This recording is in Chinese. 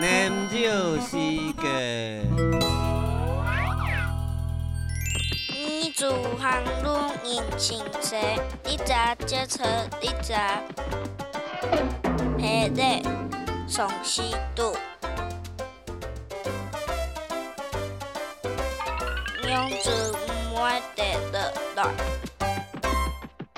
念旧时间。你住行路迎情车，你咋接车？你咋？黑的送西渡，娘子唔爱得的来。